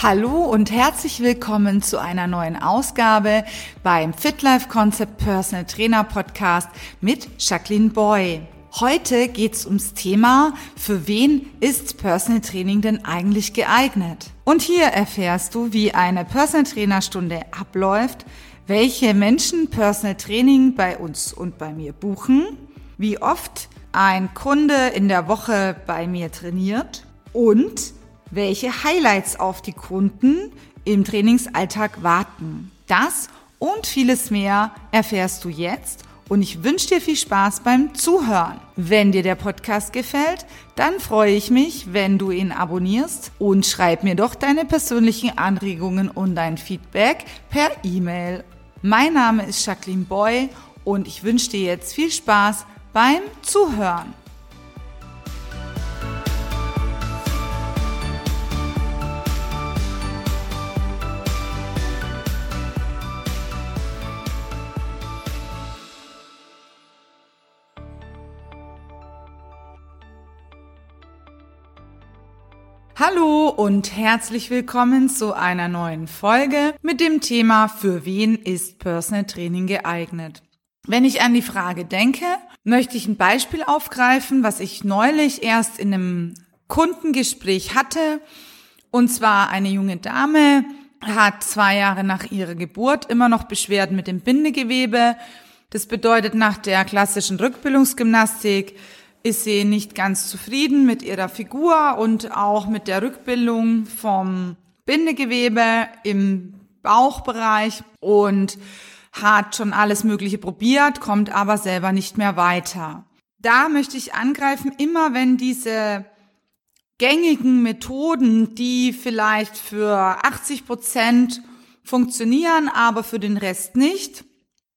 Hallo und herzlich willkommen zu einer neuen Ausgabe beim FitLife Concept Personal Trainer Podcast mit Jacqueline Boy. Heute geht's ums Thema, für wen ist Personal Training denn eigentlich geeignet? Und hier erfährst du, wie eine Personal Trainer Stunde abläuft, welche Menschen Personal Training bei uns und bei mir buchen, wie oft ein Kunde in der Woche bei mir trainiert und welche Highlights auf die Kunden im Trainingsalltag warten. Das und vieles mehr erfährst du jetzt und ich wünsche dir viel Spaß beim Zuhören. Wenn dir der Podcast gefällt, dann freue ich mich, wenn du ihn abonnierst und schreib mir doch deine persönlichen Anregungen und dein Feedback per E-Mail. Mein Name ist Jacqueline Boy und ich wünsche dir jetzt viel Spaß beim Zuhören. Hallo und herzlich willkommen zu einer neuen Folge mit dem Thema Für wen ist Personal Training geeignet? Wenn ich an die Frage denke, möchte ich ein Beispiel aufgreifen, was ich neulich erst in einem Kundengespräch hatte. Und zwar eine junge Dame hat zwei Jahre nach ihrer Geburt immer noch Beschwerden mit dem Bindegewebe. Das bedeutet nach der klassischen Rückbildungsgymnastik ist sie nicht ganz zufrieden mit ihrer Figur und auch mit der Rückbildung vom Bindegewebe im Bauchbereich und hat schon alles Mögliche probiert, kommt aber selber nicht mehr weiter. Da möchte ich angreifen, immer wenn diese gängigen Methoden, die vielleicht für 80 Prozent funktionieren, aber für den Rest nicht,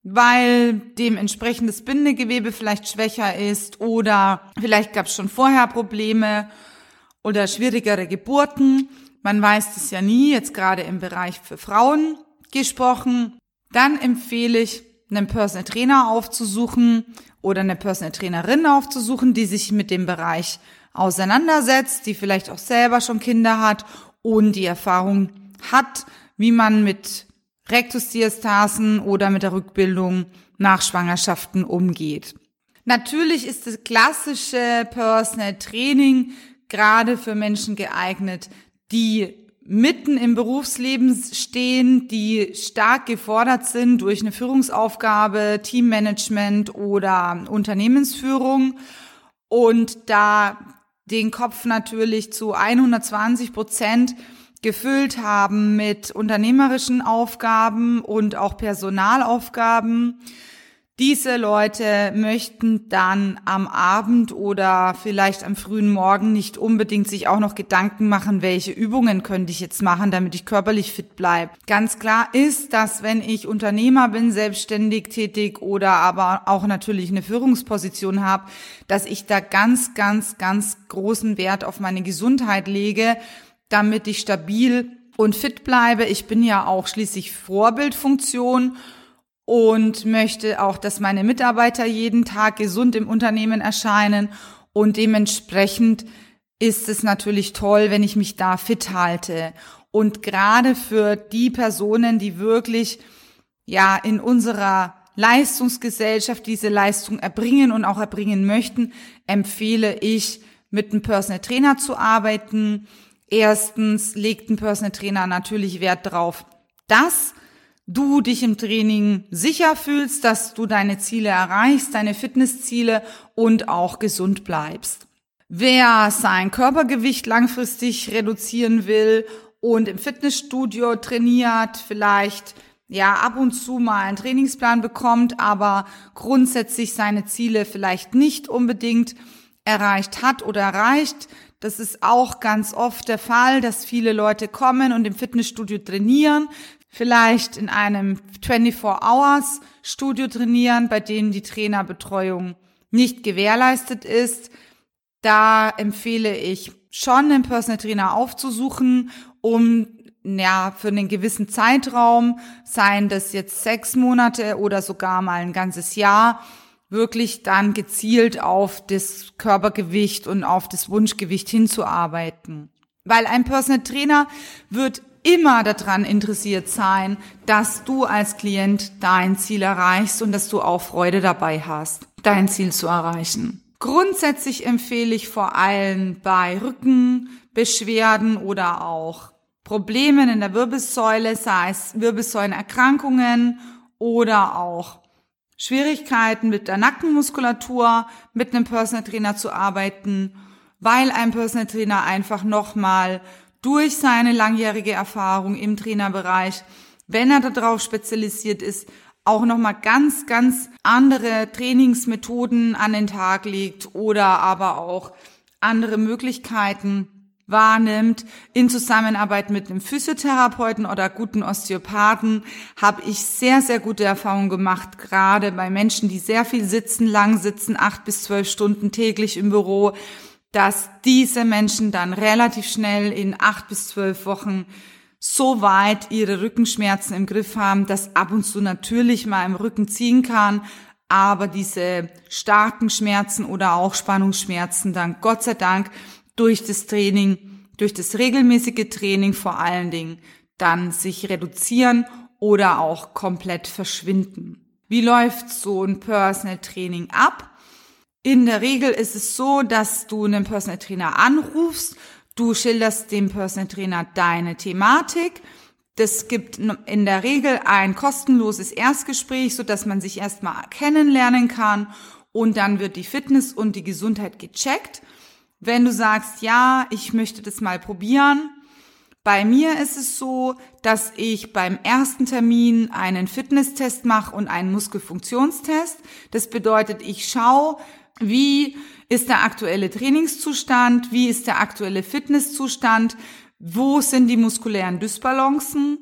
weil dementsprechend das Bindegewebe vielleicht schwächer ist oder vielleicht gab es schon vorher Probleme oder schwierigere Geburten. Man weiß das ja nie, jetzt gerade im Bereich für Frauen gesprochen. Dann empfehle ich, einen Personal Trainer aufzusuchen oder eine Personal Trainerin aufzusuchen, die sich mit dem Bereich auseinandersetzt, die vielleicht auch selber schon Kinder hat und die Erfahrung hat, wie man mit Rektusdiastasen oder mit der Rückbildung nach Schwangerschaften umgeht. Natürlich ist das klassische Personal Training gerade für Menschen geeignet, die mitten im Berufsleben stehen, die stark gefordert sind durch eine Führungsaufgabe, Teammanagement oder Unternehmensführung und da den Kopf natürlich zu 120 Prozent gefüllt haben mit unternehmerischen Aufgaben und auch Personalaufgaben. Diese Leute möchten dann am Abend oder vielleicht am frühen Morgen nicht unbedingt sich auch noch Gedanken machen, welche Übungen könnte ich jetzt machen, damit ich körperlich fit bleibe. Ganz klar ist, dass wenn ich Unternehmer bin, selbstständig tätig oder aber auch natürlich eine Führungsposition habe, dass ich da ganz, ganz, ganz großen Wert auf meine Gesundheit lege damit ich stabil und fit bleibe. Ich bin ja auch schließlich Vorbildfunktion und möchte auch, dass meine Mitarbeiter jeden Tag gesund im Unternehmen erscheinen und dementsprechend ist es natürlich toll, wenn ich mich da fit halte. Und gerade für die Personen, die wirklich ja in unserer Leistungsgesellschaft diese Leistung erbringen und auch erbringen möchten, empfehle ich, mit einem Personal Trainer zu arbeiten, Erstens legt ein Personal Trainer natürlich Wert darauf, dass du dich im Training sicher fühlst, dass du deine Ziele erreichst, deine Fitnessziele und auch gesund bleibst. Wer sein Körpergewicht langfristig reduzieren will und im Fitnessstudio trainiert, vielleicht ja ab und zu mal einen Trainingsplan bekommt, aber grundsätzlich seine Ziele vielleicht nicht unbedingt erreicht hat oder erreicht, das ist auch ganz oft der Fall, dass viele Leute kommen und im Fitnessstudio trainieren, vielleicht in einem 24-Hours-Studio trainieren, bei denen die Trainerbetreuung nicht gewährleistet ist. Da empfehle ich schon einen Personal Trainer aufzusuchen, um ja, für einen gewissen Zeitraum, seien das jetzt sechs Monate oder sogar mal ein ganzes Jahr, wirklich dann gezielt auf das Körpergewicht und auf das Wunschgewicht hinzuarbeiten. Weil ein Personal Trainer wird immer daran interessiert sein, dass du als Klient dein Ziel erreichst und dass du auch Freude dabei hast, dein Ziel zu erreichen. Grundsätzlich empfehle ich vor allem bei Rückenbeschwerden oder auch Problemen in der Wirbelsäule, sei es Wirbelsäulenerkrankungen oder auch Schwierigkeiten mit der Nackenmuskulatur, mit einem Personal Trainer zu arbeiten, weil ein Personal Trainer einfach nochmal durch seine langjährige Erfahrung im Trainerbereich, wenn er darauf spezialisiert ist, auch nochmal ganz, ganz andere Trainingsmethoden an den Tag legt oder aber auch andere Möglichkeiten wahrnimmt. In Zusammenarbeit mit einem Physiotherapeuten oder guten Osteopathen habe ich sehr, sehr gute Erfahrungen gemacht, gerade bei Menschen, die sehr viel sitzen, lang sitzen, acht bis zwölf Stunden täglich im Büro dass diese Menschen dann relativ schnell in acht bis zwölf Wochen so weit ihre Rückenschmerzen im Griff haben, dass ab und zu natürlich mal im Rücken ziehen kann, aber diese starken Schmerzen oder auch Spannungsschmerzen dann Gott sei Dank durch das Training, durch das regelmäßige Training vor allen Dingen dann sich reduzieren oder auch komplett verschwinden. Wie läuft so ein Personal Training ab? In der Regel ist es so, dass du einen Personal Trainer anrufst, du schilderst dem Personal Trainer deine Thematik. Das gibt in der Regel ein kostenloses Erstgespräch, so dass man sich erstmal kennenlernen kann und dann wird die Fitness und die Gesundheit gecheckt. Wenn du sagst, ja, ich möchte das mal probieren, bei mir ist es so, dass ich beim ersten Termin einen Fitnesstest mache und einen Muskelfunktionstest. Das bedeutet, ich schaue, wie ist der aktuelle Trainingszustand? Wie ist der aktuelle Fitnesszustand? Wo sind die muskulären Dysbalancen?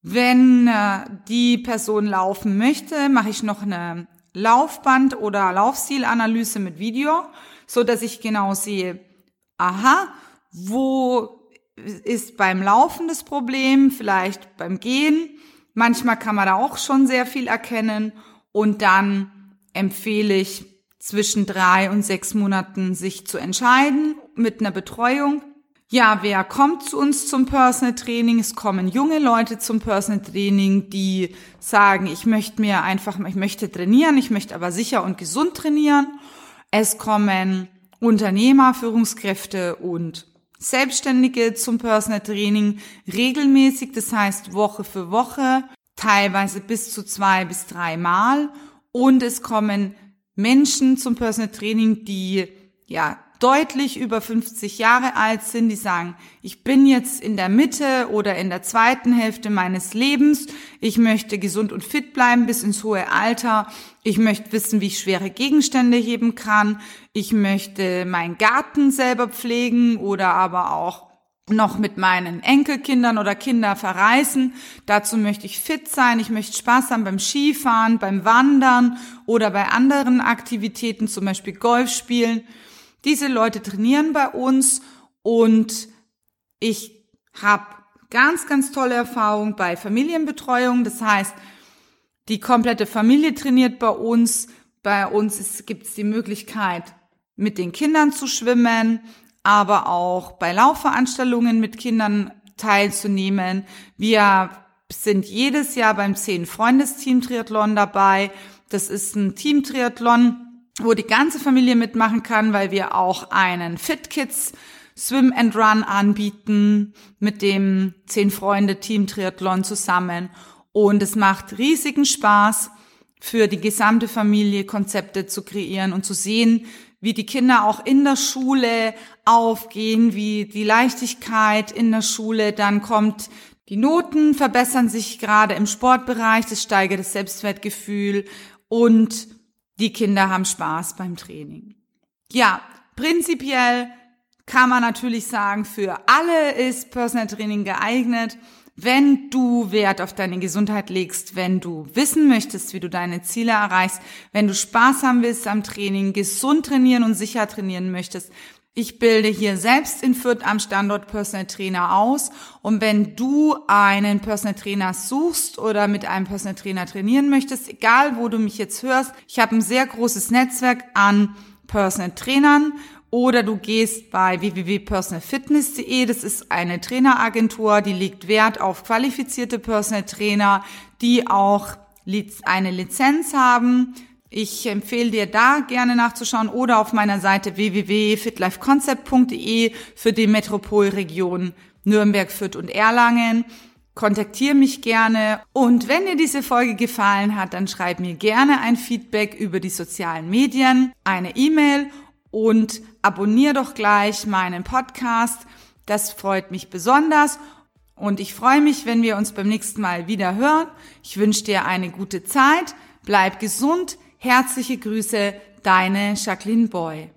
Wenn äh, die Person laufen möchte, mache ich noch eine Laufband- oder Laufstilanalyse mit Video, so dass ich genau sehe, aha, wo ist beim Laufen das Problem, vielleicht beim Gehen. Manchmal kann man da auch schon sehr viel erkennen und dann empfehle ich zwischen drei und sechs Monaten sich zu entscheiden mit einer Betreuung. Ja, wer kommt zu uns zum Personal Training? Es kommen junge Leute zum Personal Training, die sagen, ich möchte mir einfach, ich möchte trainieren, ich möchte aber sicher und gesund trainieren. Es kommen Unternehmer, Führungskräfte und Selbstständige zum Personal Training regelmäßig, das heißt Woche für Woche, teilweise bis zu zwei bis drei Mal. Und es kommen Menschen zum Personal Training, die ja deutlich über 50 Jahre alt sind, die sagen, ich bin jetzt in der Mitte oder in der zweiten Hälfte meines Lebens, ich möchte gesund und fit bleiben bis ins hohe Alter, ich möchte wissen, wie ich schwere Gegenstände heben kann, ich möchte meinen Garten selber pflegen oder aber auch noch mit meinen Enkelkindern oder Kinder verreisen. Dazu möchte ich fit sein. Ich möchte Spaß haben beim Skifahren, beim Wandern oder bei anderen Aktivitäten, zum Beispiel Golf spielen. Diese Leute trainieren bei uns und ich habe ganz, ganz tolle Erfahrungen bei Familienbetreuung. Das heißt, die komplette Familie trainiert bei uns. Bei uns gibt es die Möglichkeit, mit den Kindern zu schwimmen aber auch bei Laufveranstaltungen mit Kindern teilzunehmen. Wir sind jedes Jahr beim 10 Freundesteam Triathlon dabei. Das ist ein Team Triathlon, wo die ganze Familie mitmachen kann, weil wir auch einen Fit Kids Swim and Run anbieten mit dem 10 Freunde Team Triathlon zusammen. Und es macht riesigen Spaß für die gesamte Familie Konzepte zu kreieren und zu sehen, wie die Kinder auch in der Schule aufgehen, wie die Leichtigkeit in der Schule dann kommt. Die Noten verbessern sich gerade im Sportbereich, das steigert das Selbstwertgefühl und die Kinder haben Spaß beim Training. Ja, prinzipiell kann man natürlich sagen, für alle ist Personal Training geeignet. Wenn du Wert auf deine Gesundheit legst, wenn du wissen möchtest, wie du deine Ziele erreichst, wenn du Spaß haben willst am Training, gesund trainieren und sicher trainieren möchtest, ich bilde hier selbst in Fürth am Standort Personal Trainer aus. Und wenn du einen Personal Trainer suchst oder mit einem Personal Trainer trainieren möchtest, egal wo du mich jetzt hörst, ich habe ein sehr großes Netzwerk an Personal Trainern oder du gehst bei www.personalfitness.de. Das ist eine Traineragentur, die legt Wert auf qualifizierte Personal Trainer, die auch eine Lizenz haben. Ich empfehle dir da gerne nachzuschauen oder auf meiner Seite www.fitlifeconcept.de für die Metropolregion Nürnberg, Fürth und Erlangen. Kontaktiere mich gerne und wenn dir diese Folge gefallen hat, dann schreib mir gerne ein Feedback über die sozialen Medien, eine E-Mail und abonniere doch gleich meinen Podcast. Das freut mich besonders und ich freue mich, wenn wir uns beim nächsten Mal wieder hören. Ich wünsche dir eine gute Zeit, bleib gesund, herzliche Grüße, deine Jacqueline Boy.